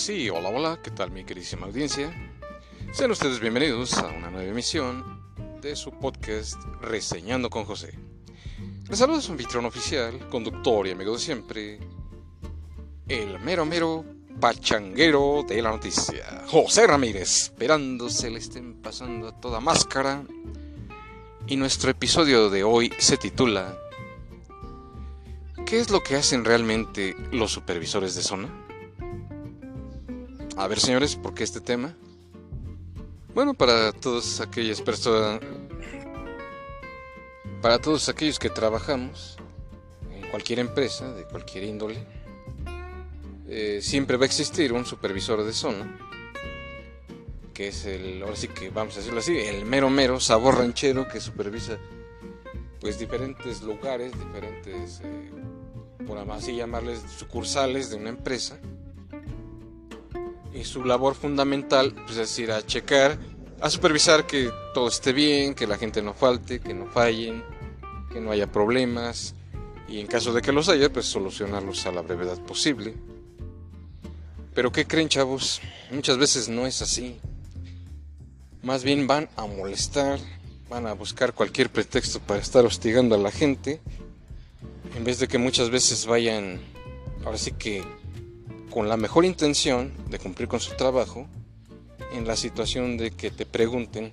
Sí, hola, hola, ¿qué tal mi queridísima audiencia? Sean ustedes bienvenidos a una nueva emisión de su podcast Reseñando con José. Les saluda su anfitrión oficial, conductor y amigo de siempre, el mero mero pachanguero de la noticia, José Ramírez, esperando se le estén pasando a toda máscara. Y nuestro episodio de hoy se titula ¿Qué es lo que hacen realmente los supervisores de zona? A ver, señores, ¿por qué este tema? Bueno, para todas aquellas personas, para todos aquellos que trabajamos en cualquier empresa, de cualquier índole, eh, siempre va a existir un supervisor de zona, que es el, ahora sí que vamos a decirlo así, el mero mero sabor ranchero que supervisa pues diferentes lugares, diferentes eh, por así llamarles, sucursales de una empresa. Y su labor fundamental pues, es ir a checar, a supervisar que todo esté bien, que la gente no falte, que no fallen, que no haya problemas y en caso de que los haya, pues solucionarlos a la brevedad posible. Pero ¿qué creen chavos? Muchas veces no es así. Más bien van a molestar, van a buscar cualquier pretexto para estar hostigando a la gente en vez de que muchas veces vayan, ahora sí que con la mejor intención de cumplir con su trabajo, en la situación de que te pregunten,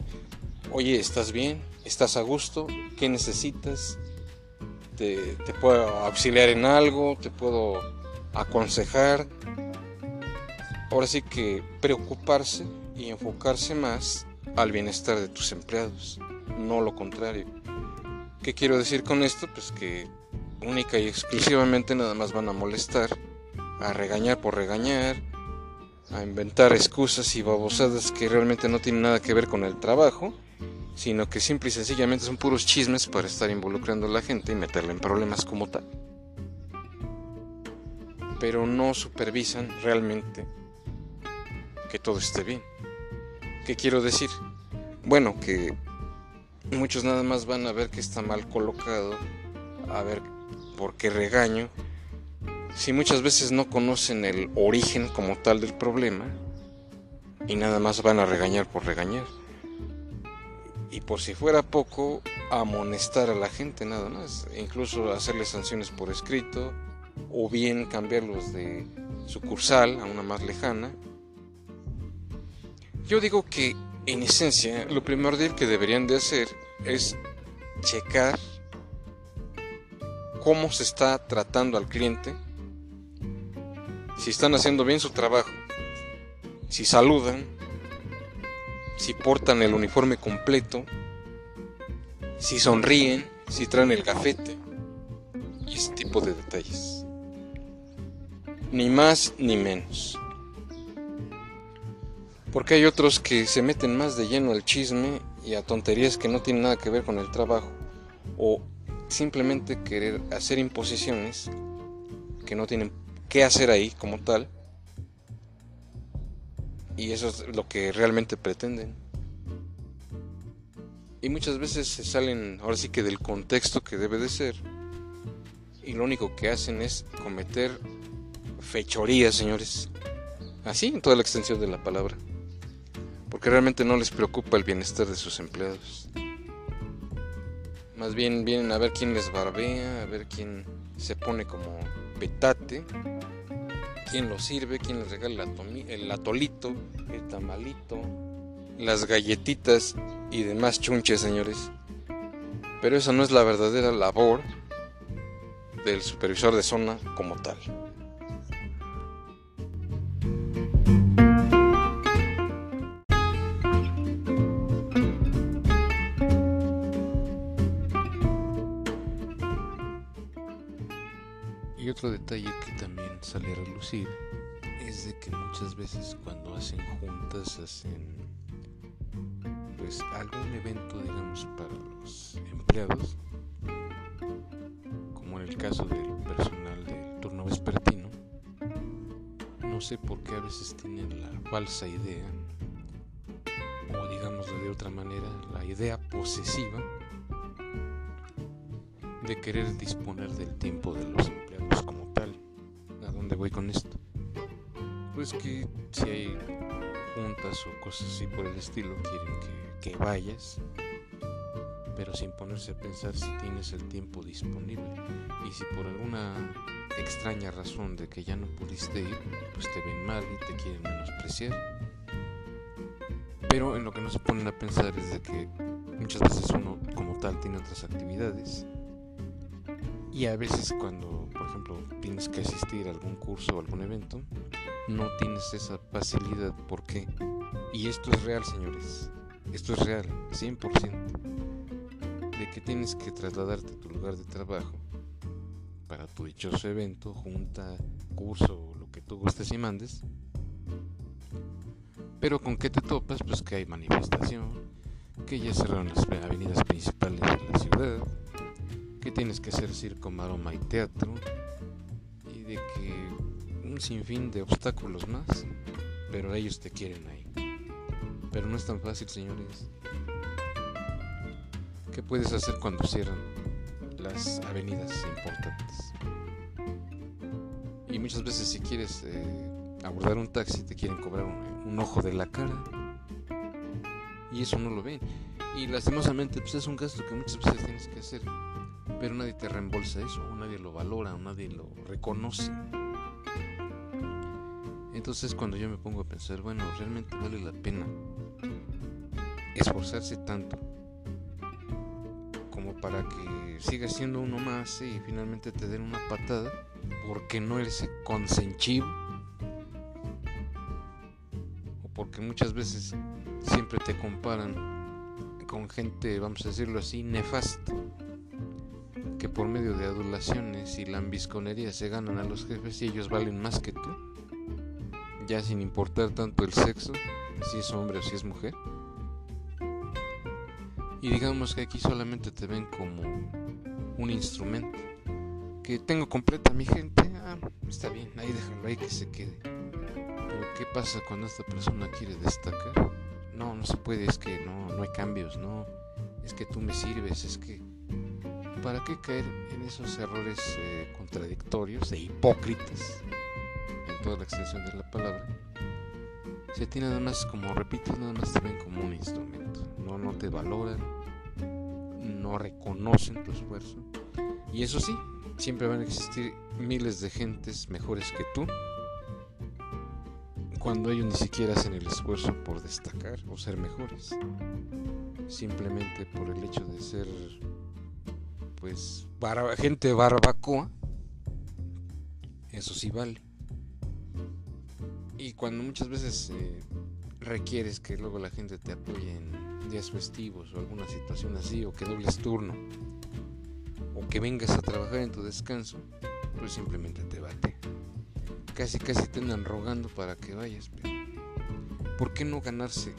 oye, ¿estás bien? ¿Estás a gusto? ¿Qué necesitas? ¿Te, puedo auxiliar en algo? ¿Te puedo aconsejar? Ahora sí que preocuparse y enfocarse más al bienestar de tus empleados, no lo contrario. ¿Qué quiero decir con esto? Pues que única y exclusivamente nada más van a molestar, a regañar por regañar, a inventar excusas y babosadas que realmente no tienen nada que ver con el trabajo, sino que simple y sencillamente son puros chismes para estar involucrando a la gente y meterle en problemas como tal. Pero no supervisan realmente que todo esté bien. ¿Qué quiero decir? Bueno, que muchos nada más van a ver que está mal colocado, a ver porque regaño, si muchas veces no conocen el origen como tal del problema y nada más van a regañar por regañar. Y por si fuera poco, amonestar a la gente nada más, incluso hacerles sanciones por escrito o bien cambiarlos de sucursal a una más lejana. Yo digo que en esencia lo primordial que deberían de hacer es checar cómo se está tratando al cliente, si están haciendo bien su trabajo, si saludan, si portan el uniforme completo, si sonríen, si traen el gafete y ese tipo de detalles. Ni más ni menos. Porque hay otros que se meten más de lleno al chisme y a tonterías que no tienen nada que ver con el trabajo o simplemente querer hacer imposiciones que no tienen qué hacer ahí como tal. Y eso es lo que realmente pretenden. Y muchas veces se salen ahora sí que del contexto que debe de ser. Y lo único que hacen es cometer fechorías, señores. Así en toda la extensión de la palabra. Porque realmente no les preocupa el bienestar de sus empleados. Más bien vienen a ver quién les barbea, a ver quién se pone como petate, quién lo sirve, quién les regala el atolito, el tamalito, las galletitas y demás chunches, señores. Pero esa no es la verdadera labor del supervisor de zona como tal. Otro detalle que también sale a relucir es de que muchas veces cuando hacen juntas, hacen pues algún evento digamos para los empleados, como en el caso del personal del turno vespertino, no sé por qué a veces tienen la falsa idea, o digámoslo de otra manera, la idea posesiva de querer disponer del tiempo de los empleados voy con esto? pues que si hay juntas o cosas así por el estilo, quieren que, que vayas, pero sin ponerse a pensar si tienes el tiempo disponible. Y si por alguna extraña razón de que ya no pudiste ir, pues te ven mal y te quieren menospreciar. Pero en lo que no se ponen a pensar es de que muchas veces uno como tal tiene otras actividades. Y a veces cuando, por ejemplo, tienes que asistir a algún curso o algún evento, no tienes esa facilidad. ¿Por qué? Y esto es real, señores. Esto es real, 100%. De que tienes que trasladarte a tu lugar de trabajo para tu dichoso evento, junta, curso lo que tú gustes y mandes. Pero con qué te topas, pues que hay manifestación, que ya cerraron las avenidas principales de la ciudad, que tienes que hacer circo, maroma y teatro, y de que un sinfín de obstáculos más, pero ellos te quieren ahí. Pero no es tan fácil, señores. ¿Qué puedes hacer cuando cierran las avenidas importantes? Y muchas veces si quieres eh, abordar un taxi te quieren cobrar un, ojo de la cara. Y eso no lo ven. Y lastimosamente pues es un gasto que muchas veces tienes que hacer. Pero nadie te reembolsa eso, nadie lo valora, nadie lo reconoce. Entonces cuando yo me pongo a pensar, bueno, realmente vale la pena esforzarse tanto como para que siga siendo uno más y finalmente te den una patada porque no eres consentivo o porque muchas veces siempre te comparan con gente, vamos a decirlo así, nefasta, que por medio de adulaciones y lambisconería se ganan a los jefes y ellos valen más que tú, ya sin importar tanto el sexo, si es hombre o si es mujer. Y digamos que aquí solamente te ven como un instrumento que tengo completa mi gente, ah, está bien, ahí déjalo ahí que se quede. Pero ¿qué pasa cuando esta persona quiere destacar? No, no se puede, es que no, no hay cambios, no, es que tú me sirves, es que... ¿Para qué caer en esos errores eh, contradictorios e hipócritas, en toda la extensión de la palabra? Si a ti nada más, como repito, nada más te ven como un instrumento, no, no te valoran, no reconocen tu esfuerzo. Y eso sí, siempre van a existir miles de gentes mejores que tú cuando ellos ni siquiera hacen el esfuerzo por destacar o ser mejores simplemente por el hecho de ser pues gente barbacoa eso sí vale y cuando muchas veces eh, requieres que luego la gente te apoye en días festivos o alguna situación así o que dobles turno o que vengas a trabajar en tu descanso, pues simplemente te bate. Casi casi te andan rogando para que vayas. Pero ¿Por qué no ganarse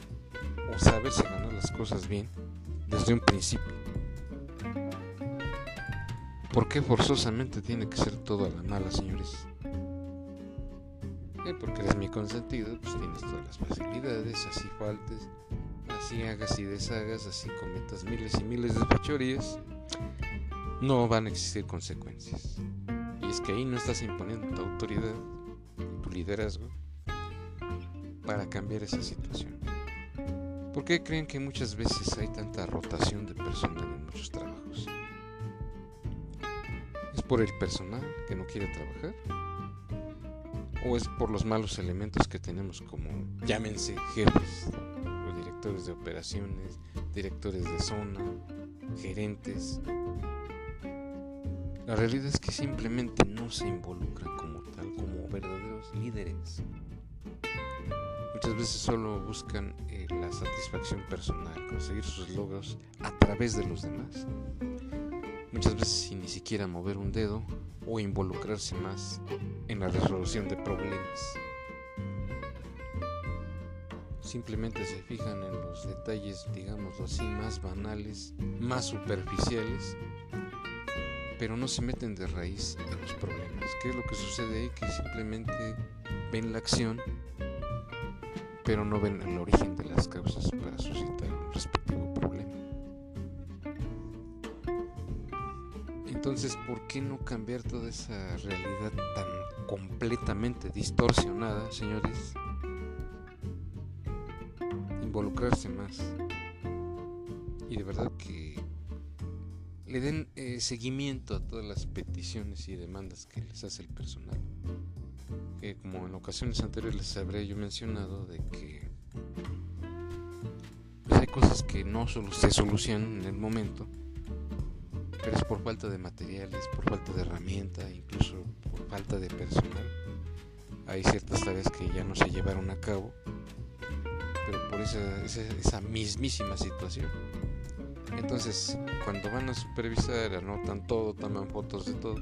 o saberse ganar las cosas bien desde un principio? ¿Por qué forzosamente tiene que ser todo a la mala, señores? Eh, porque eres mi consentido, pues tienes todas las facilidades, así faltes, así hagas y deshagas, así cometas miles y miles de fechorías no van a existir consecuencias. Y es que ahí no estás imponiendo tu autoridad, tu liderazgo, para cambiar esa situación. ¿Por qué creen que muchas veces hay tanta rotación de personal en muchos trabajos? ¿Es por el personal que no quiere trabajar? ¿O es por los malos elementos que tenemos como, llámense, jefes, o directores de operaciones, directores de zona, gerentes, la realidad es que simplemente no se involucran como tal, como verdaderos líderes. Muchas veces solo buscan eh, la satisfacción personal, conseguir sus logros a través de los demás. Muchas veces sin ni siquiera mover un dedo o involucrarse más en la resolución de problemas. Simplemente se fijan en los detalles, digámoslo así, más banales, más superficiales pero no se meten de raíz a los problemas. ¿Qué es lo que sucede ahí? Que simplemente ven la acción, pero no ven el origen de las causas para suscitar Entonces, ¿por qué no cambiar toda esa realidad tan completamente distorsionada, señores? Involucrarse más. Y de verdad que le den eh, seguimiento a todas las peticiones y demandas que les hace el personal. Que como en ocasiones anteriores les habré yo mencionado de que pues hay cosas que no solo se solucionan en el momento, pero es por falta de materiales, por falta de herramienta, incluso por falta de personal. Hay ciertas tareas que ya no se llevaron a cabo, pero por esa, mismísima situación. Entonces, cuando van a supervisar, anotan todo, toman fotos de todo,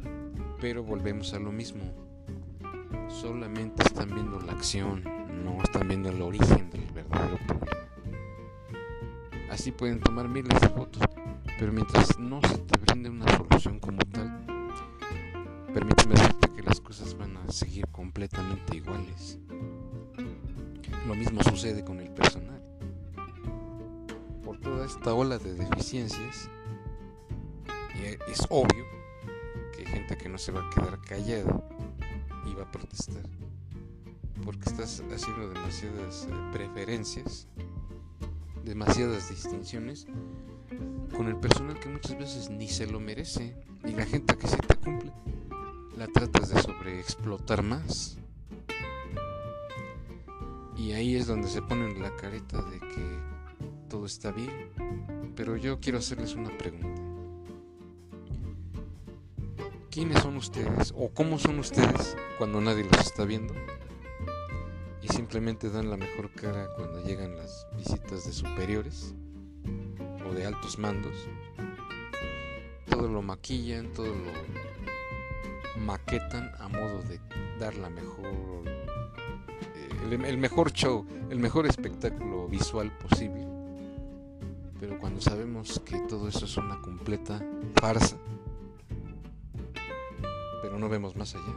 pero volvemos a lo mismo. Solamente están viendo la acción, no están viendo el origen del verdadero problema. Así pueden tomar miles de fotos, pero mientras no se te brinde una solución como tal, permíteme decirte que las cosas van a seguir completamente iguales. Lo mismo sucede con el personal toda esta ola de deficiencias, y es obvio que hay gente que no se va a quedar callada y va a protestar, porque estás haciendo demasiadas eh, preferencias, demasiadas distinciones con el personal que muchas veces ni se lo merece, y la gente que sí te cumple, la tratas de sobreexplotar más. Y ahí es donde se ponen la careta de que todo está bien, pero yo quiero hacerles una pregunta. ¿Quiénes son ustedes o cómo son ustedes cuando nadie los está viendo? Y simplemente dan la mejor cara cuando llegan las visitas de superiores de altos mandos. Todo lo maquillan, todo lo maquetan a modo de dar la mejor eh, el, mejor show, el mejor espectáculo visual posible pero cuando sabemos que todo eso es una completa farsa, pero no vemos más allá.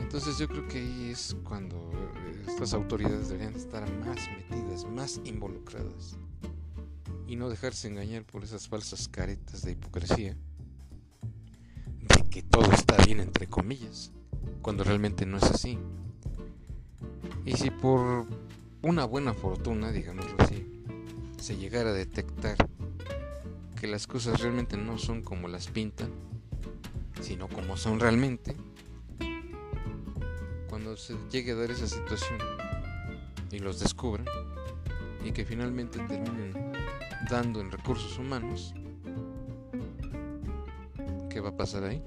Entonces yo creo que ahí es cuando estas autoridades deberían estar más metidas, más involucradas y no dejarse engañar por esas falsas caretas de hipocresía de que todo está bien entre comillas, cuando realmente no es así. Y si por una buena fortuna, digámoslo así, se llegara a detectar que las cosas realmente no son como las pintan, sino como son realmente, cuando se llegue a dar esa situación y los descubran, y que finalmente terminen dando en recursos humanos, ¿qué va a pasar ahí?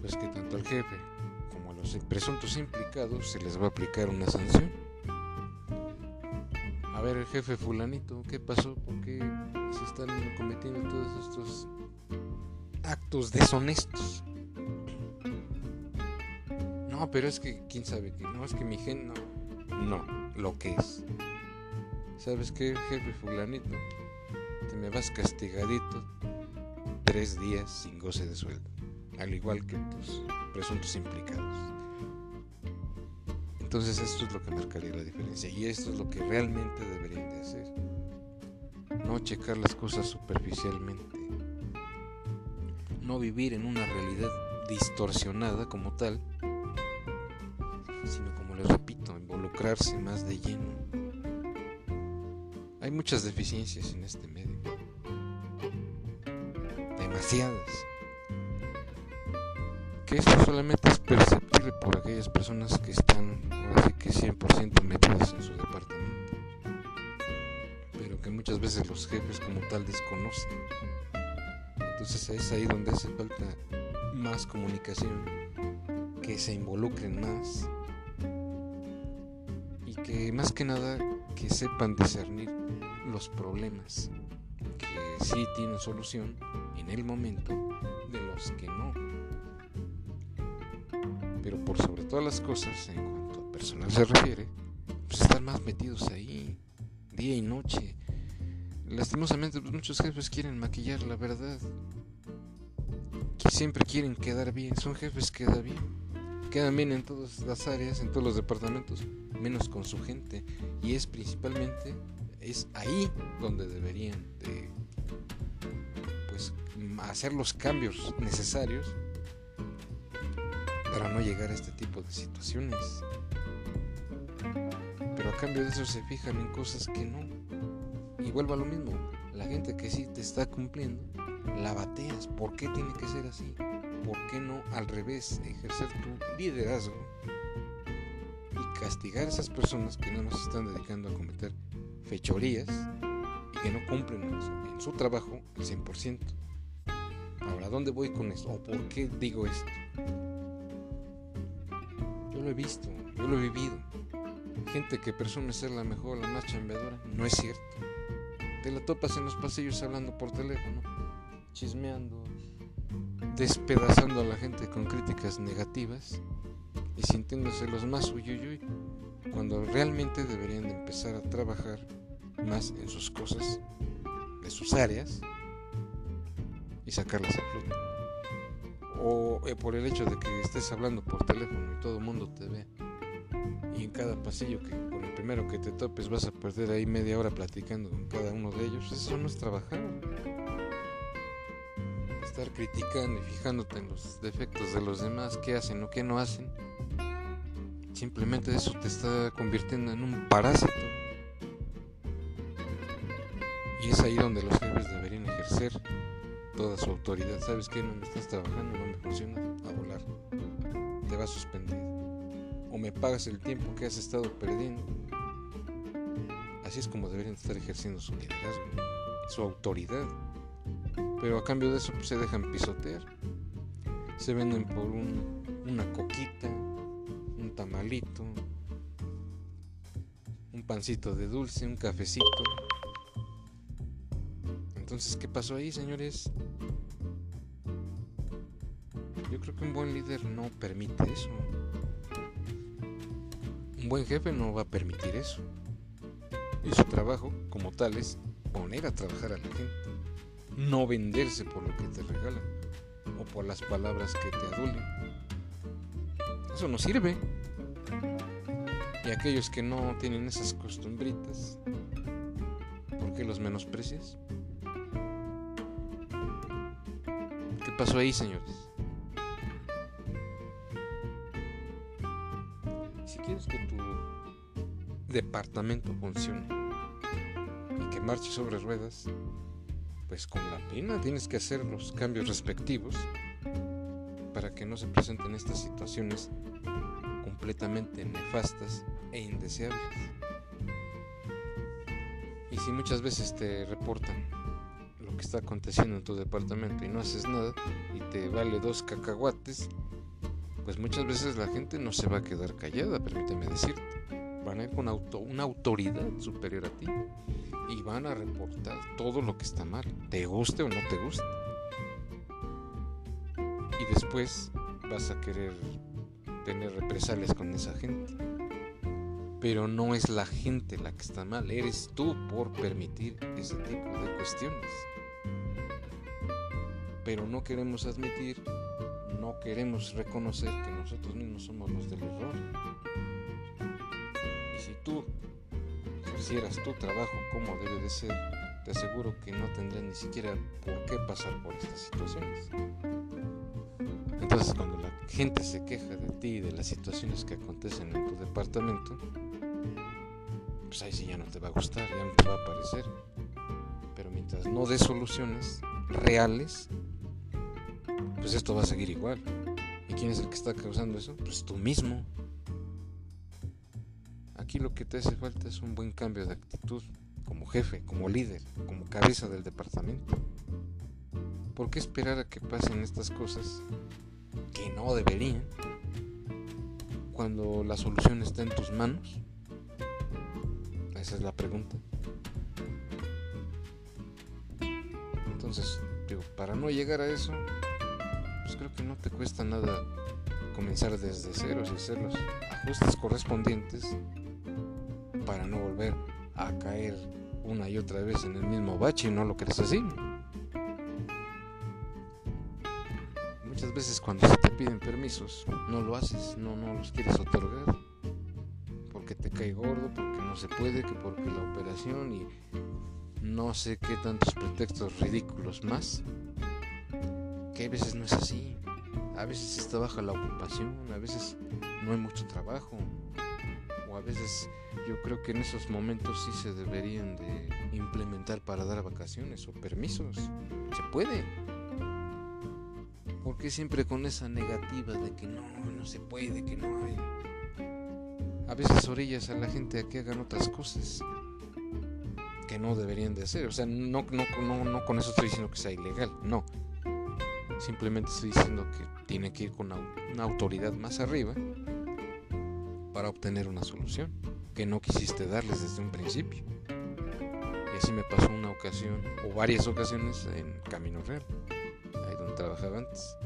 Pues que tanto al jefe como a los presuntos implicados se les va a aplicar una sanción a ver el jefe fulanito, ¿qué pasó? ¿Por qué se están cometiendo todos estos actos deshonestos? No, pero es que, ¿quién sabe? No, es que mi gen no. No, lo que es. ¿Sabes qué, jefe fulanito? Te me vas castigadito tres días sin goce de sueldo. Al igual que tus presuntos implicados. Entonces esto es lo que marcaría la diferencia y esto es lo que realmente deberían de hacer. No checar las cosas superficialmente. No vivir en una realidad distorsionada como tal, sino como les repito, involucrarse más de lleno. Hay muchas deficiencias en este medio. Demasiadas. Que esto solamente es perceptible por aquellas personas que están así que 100% metidas en su departamento. Pero que muchas veces los jefes como tal desconocen. Entonces es ahí donde hace falta más comunicación que se involucren más. Y que más que nada que sepan discernir los problemas que sí tienen solución en el momento de los que no pero por sobre todas las cosas, en cuanto a personal se refiere, pues están más metidos ahí, día y noche. Lastimosamente, pues muchos jefes quieren maquillar la verdad. Que siempre quieren quedar bien. Son jefes que quedan bien. Quedan bien en todas las áreas, en todos los departamentos, menos con su gente. Y es principalmente, es ahí donde deberían de hacer los cambios necesarios para no llegar a este tipo de situaciones. Pero a cambio de eso se fijan en cosas que no. Y vuelvo a lo mismo, la gente que sí te está cumpliendo, la bateas. ¿Por qué tiene que ser así? ¿Por qué no al revés, ejercer tu liderazgo castigar a esas personas que no nos están dedicando a cometer fechorías y que no cumplen en su trabajo el 100%? Ahora, ¿dónde voy con esto? ¿O por qué digo esto? Yo lo he visto, yo lo he vivido. Gente que presume ser la mejor, la más chambeadora, no es cierto. Te la topas en los pasillos hablando por teléfono, chismeando, despedazando a la gente con críticas negativas y sintiéndose los más uyuyuy cuando realmente deberían de empezar a trabajar más en sus cosas, de sus áreas y sacarlas a flote. O eh, por el hecho de que estés hablando por teléfono y todo el mundo te ve. Y en cada pasillo que por el primero que te topes vas a perder ahí media hora platicando con cada uno de ellos. Eso no es trabajar. Estar criticando y fijándote en los defectos de los demás, qué hacen o qué no hacen. Simplemente eso te está convirtiendo en un parásito. Y es ahí donde los jefes deberían ejercer toda su autoridad. ¿Sabes que No me estás trabajando, no me funciona a volar. Te va a suspender. O me pagas el tiempo que has estado perdiendo. Así es como deberían estar ejerciendo su liderazgo, su autoridad. Pero a cambio de eso pues, se dejan pisotear. Se venden por una coquita, tamalito, un pancito de dulce, un cafecito. Entonces, ¿qué pasó ahí, señores? Yo creo que un buen líder no permite eso. Un buen jefe no va a permitir eso. Y su trabajo, como tal, es poner a trabajar a la gente. No venderse por lo que te regalan o por las palabras que te adulen. Eso no sirve. Y aquellos que no tienen esas costumbritas, ¿por qué los menosprecias? pasó ahí, señores? Si quieres que tu departamento funcione y que marche sobre ruedas, pues con la pena tienes que hacer los cambios respectivos para que no se presenten estas situaciones completamente nefastas e indeseables. Y si muchas veces te reportan que está aconteciendo en tu departamento y no haces nada y te vale dos cacahuates, pues muchas veces la gente no se va a quedar callada, permíteme decirte. Van a ir con auto, una autoridad superior a ti y van a reportar todo lo que está mal, te guste o no te guste. Y después vas a querer tener represalias con esa gente. Pero no es la gente la que está mal, eres tú por permitir ese tipo de cuestiones pero no queremos admitir, no queremos reconocer que nosotros mismos somos los del error. Y si tú ejercieras tu trabajo como debe de ser, te aseguro que no tendrías ni siquiera por qué pasar por estas situaciones. Entonces cuando la gente se queja de ti y de las situaciones que acontecen en tu departamento, pues ahí sí ya no te va a gustar, ya no te va a parecer. Pero mientras no des soluciones reales, pues esto va a seguir igual. ¿Y quién es el que está causando eso? Pues tú mismo. Aquí lo que te hace falta es un buen cambio de actitud como jefe, como líder, como cabeza del departamento. ¿Por qué esperar a que pasen estas cosas que no deberían cuando la solución está en tus manos? Esa es la pregunta. Entonces, digo, para no llegar a eso, pues creo que no te cuesta nada comenzar desde cero y hacer los ajustes correspondientes para no volver a caer una y otra vez en el mismo bache y no lo crees así. Muchas veces cuando se te piden permisos no lo haces, no, no los quieres otorgar cae gordo, porque no se puede, que porque la operación y no sé qué tantos pretextos ridículos más que a veces no es así. A veces está baja la ocupación, a veces no hay mucho trabajo. O a veces yo creo que en esos momentos sí se deberían de implementar para dar vacaciones o permisos. Se puede. Porque siempre con esa negativa de que no, no se puede, que no hay. A veces orillas a la gente a que hagan otras cosas que no deberían de hacer. O sea, no, con eso estoy diciendo que sea ilegal, no. Simplemente estoy diciendo que tiene que ir con una autoridad más arriba para obtener una solución que no quisiste darles desde un principio. Y así me pasó una ocasión, o varias ocasiones, en Camino Real, ahí donde trabajaba antes,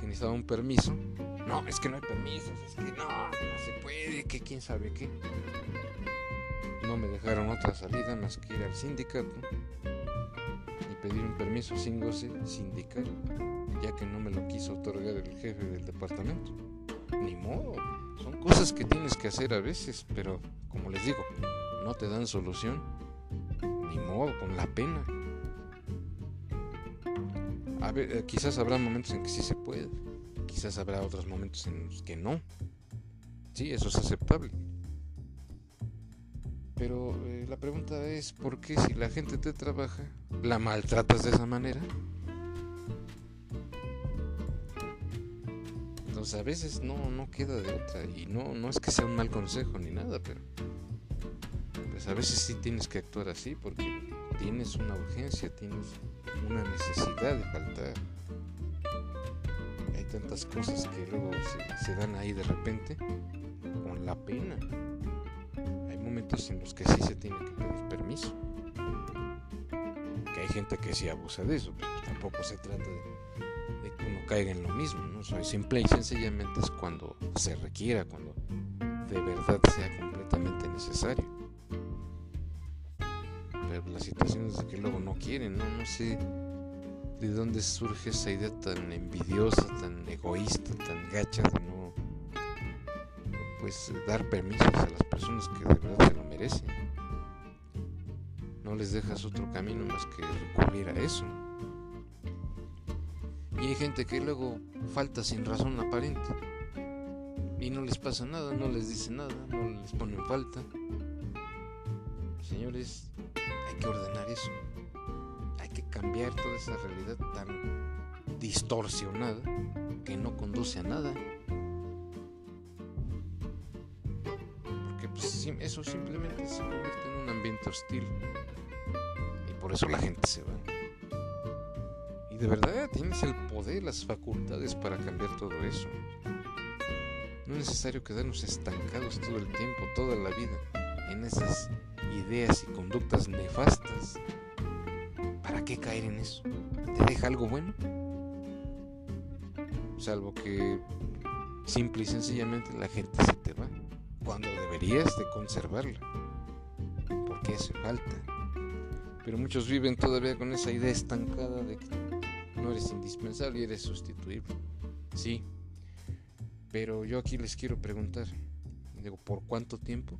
que necesitaba un permiso. No, es que no hay permisos, es que no, no se puede, que quién sabe qué. No me dejaron otra salida más que ir al sindicato y pedir un permiso sin goce sindical, ya que no me lo quiso otorgar el jefe del departamento. Ni modo, son cosas que tienes que hacer a veces, pero como les digo, no te dan solución. Ni modo, con la pena. A ver, eh, quizás habrá momentos en que sí se puede, quizás habrá otros momentos en los que no. Sí, eso es aceptable. Pero eh, la pregunta es, ¿por qué si la gente te trabaja, la maltratas de esa manera? Entonces a veces no, no queda de otra. Y no, no es que sea un mal consejo ni nada, pero pues a veces sí tienes que actuar así porque tienes una urgencia, tienes una necesidad de faltar. Hay tantas cosas que luego se dan ahí de repente con la pena momentos en los que sí se tiene que pedir permiso. Que hay gente que sí abusa de eso, pero tampoco se trata de, que uno caiga en lo mismo, ¿no? Soy simple y sencillamente es cuando se requiera, cuando de verdad sea completamente necesario. Pero las situaciones de que luego no quieren, ¿no? No sé de dónde surge esa idea tan envidiosa, tan egoísta, tan gacha de no pues dar permisos a las personas que de verdad se lo merecen. No les dejas otro camino más que recurrir a eso. Y hay gente que luego falta sin razón aparente. Y no les pasa nada, no les dice nada, no les ponen falta. Señores, hay que ordenar eso. Cambiar toda esa realidad tan distorsionada que no conduce a nada. Pues, eso simplemente se convierte en un ambiente hostil. Y por eso la gente se va. Y de verdad tienes el poder, las facultades para cambiar todo eso. No es necesario quedarnos estancados todo el tiempo, toda la vida, en esas ideas y conductas nefastas. ¿Para qué caer en eso? ¿Te deja algo bueno? Salvo que simple y sencillamente la gente se te va cuando deberías de conservarla, porque hace falta. Pero muchos viven todavía con esa idea estancada de que no eres indispensable y eres sustituible. Sí, pero yo aquí les quiero preguntar, digo, ¿por cuánto tiempo?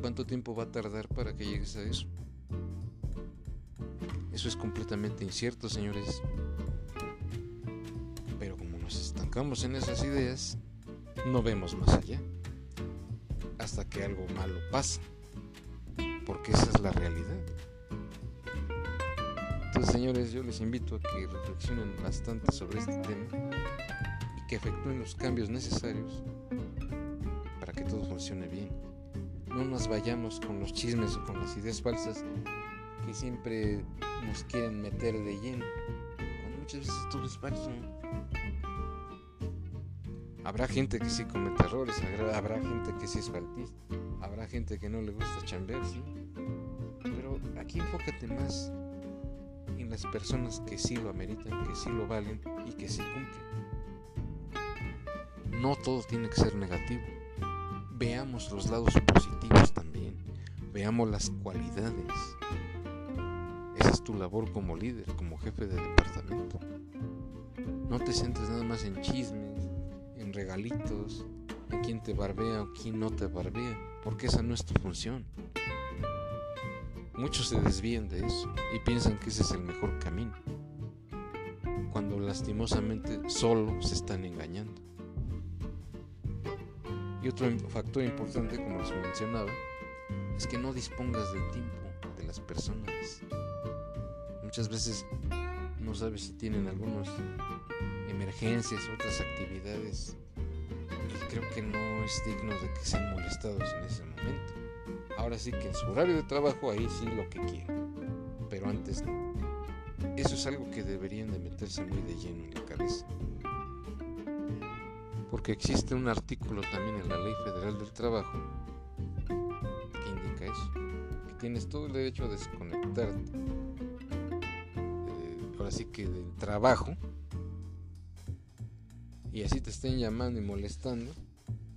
¿Cuánto tiempo va a tardar para que llegues a eso? Eso es completamente incierto, señores. Pero como nos estancamos en esas ideas, no vemos más allá hasta que algo malo pasa, porque esa es la realidad. Entonces, señores, yo les invito a que reflexionen bastante sobre este tema y que efectúen los cambios necesarios para que todo funcione bien. No nos vayamos con los chismes o con las ideas falsas que siempre quieren meter de lleno, cuando muchas veces todo es falso. Habrá gente que sí comete errores, habrá gente que sí es faltista, habrá gente que no le gusta chambear, ¿sí? Pero aquí enfócate más en las personas que sí lo ameritan, que sí lo valen y que sí cumplen. No todo tiene que ser negativo. Veamos los lados positivos también. Veamos las cualidades. Esa es tu labor como líder, como jefe de departamento. No te centres nada más en chismes, regalitos, en quién te barbea o quién no te barbea, porque esa no es tu función. Muchos se desvían de eso y piensan que ese es el mejor camino. cuando lastimosamente solo se están engañando. Y otro factor importante, como les mencionaba, es que no dispongas del tiempo de las personas. Muchas veces no sabes si tienen algunas emergencias, otras actividades. Y creo que no es digno de que sean molestados en ese momento. Ahora sí que en su horario de trabajo ahí sí lo que quieran. Pero antes no. Eso es algo que deberían de meterse muy de lleno en la cabeza. Porque existe un artículo también en la Ley Federal del Trabajo que indica eso. Que tienes todo el derecho a desconectarte. Ahora sí que del trabajo y así te estén llamando y molestando,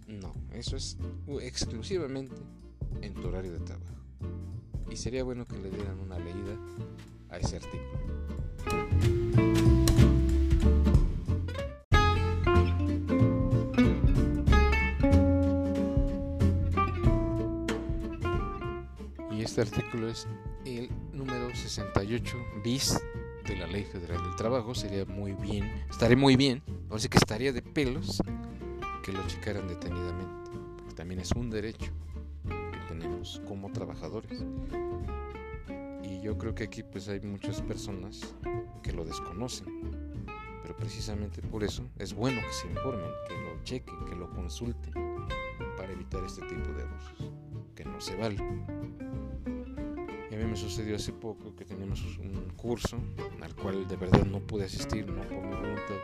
no, eso es exclusivamente en tu horario de trabajo. Y sería bueno que le dieran una leída a ese artículo. Y este artículo es el número 68 bis la Ley Federal del Trabajo. Sería muy bien, estaría muy bien Ahora que estaría de pelos que lo checaran detenidamente, porque también es un derecho que tenemos como trabajadores. Y yo creo que aquí pues hay muchas personas que lo desconocen, pero precisamente por eso es bueno que se informen, que lo chequen, que lo consulten para evitar este tipo de abusos, que no se vale. A mí me sucedió hace poco que teníamos un curso al cual de verdad no pude asistir, no por mi voluntad,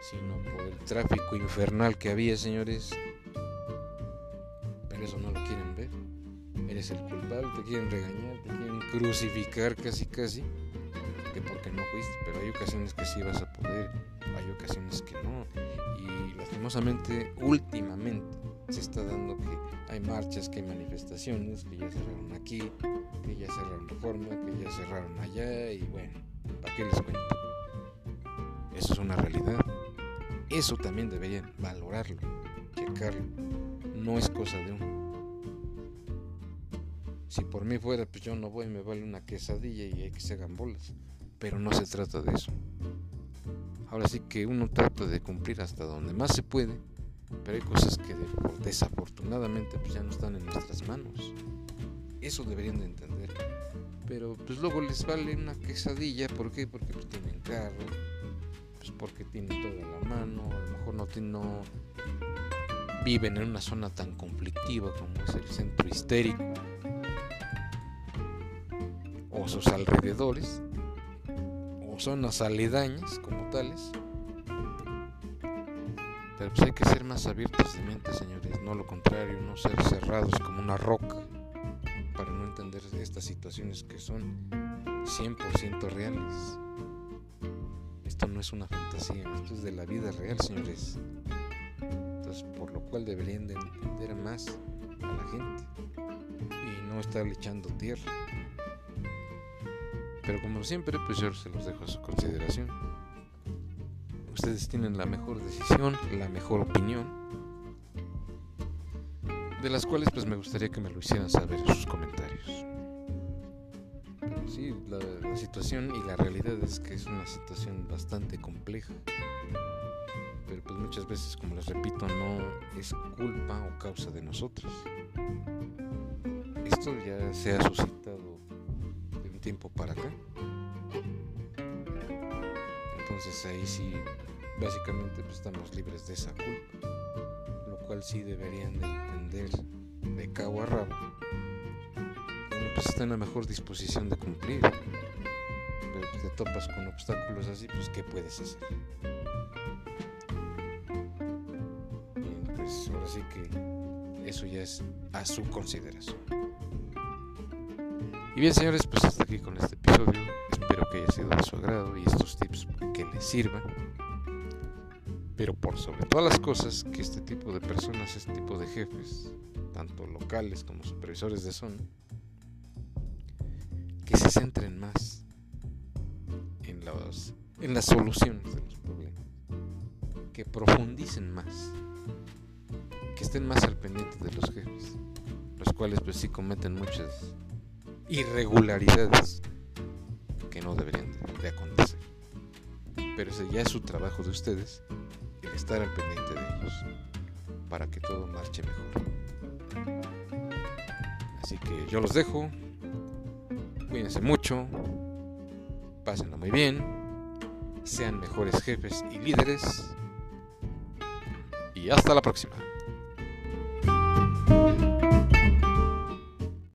sino por el tráfico infernal que había, señores. Pero eso no lo quieren ver. Eres el culpable, te quieren regañar, te quieren crucificar casi casi, que porque no fuiste, pero hay ocasiones que sí vas a poder, hay ocasiones que no. Y lastimosamente, últimamente, se está dando que hay marchas, que hay manifestaciones, que ya cerraron aquí, que ya cerraron Reforma, que ya cerraron allá, y bueno, ¿para qué les cuento? Eso es una realidad. Eso también deberían valorarlo, checarlo. No es cosa de uno. Si por mí fuera, pues yo no voy, me vale una quesadilla y hay que se hagan bolas. Pero no se trata de eso. Ahora sí que uno trata de cumplir hasta donde más se puede, pero hay cosas que desafortunadamente pues ya no están en nuestras manos. Eso deberían de entender. Pero pues luego les vale una quesadilla, ¿por qué? Porque pues tienen carro, pues porque tienen toda la mano, a lo mejor no, no viven en una zona tan conflictiva como es el centro histérico. O sus alrededores. O zonas aledañas como tales. Pero pues hay que ser más abiertos de mente, señores, no lo contrario, no ser cerrados como una roca estas situaciones que son 100% reales no es una fantasía, esto es de la vida real, señores. Entonces, por lo cual deberían de entender más a la gente y no estar echando tierra. Pero como siempre, pues yo se los dejo a su consideración. Ustedes tienen la mejor decisión, la mejor opinión, de las cuales pues me gustaría que me lo hicieran saber en sus comentarios la, situación y la realidad es que es una situación bastante compleja. Pero pues muchas veces, como les repito, no es culpa o causa de nosotros. Esto ya se ha suscitado de un tiempo para acá. Entonces ahí sí, básicamente pues, estamos libres de esa culpa. Lo cual sí deberían de entender de cabo a rabo pues está en la mejor disposición de cumplir. Pero te topas con obstáculos así, pues ¿qué puedes hacer? Bien, pues ahora sí que eso ya es a su consideración. Y bien señores, pues hasta aquí con este episodio. Espero que haya sido de su agrado y estos tips que les sirvan. Pero por sobre todas las cosas, que este tipo de personas, este tipo de jefes, tanto locales como supervisores de zona, que se centren más en, los, en las soluciones de los problemas, que profundicen más, que estén más al pendiente de los jefes, los cuales pues sí cometen muchas irregularidades que no deberían de, acontecer. pero ese ya es su trabajo de ustedes, el estar al pendiente de ellos, para que todo marche mejor. Así que yo los dejo, cuídense mucho, pásenlo muy bien, sean mejores jefes y líderes, y hasta la próxima.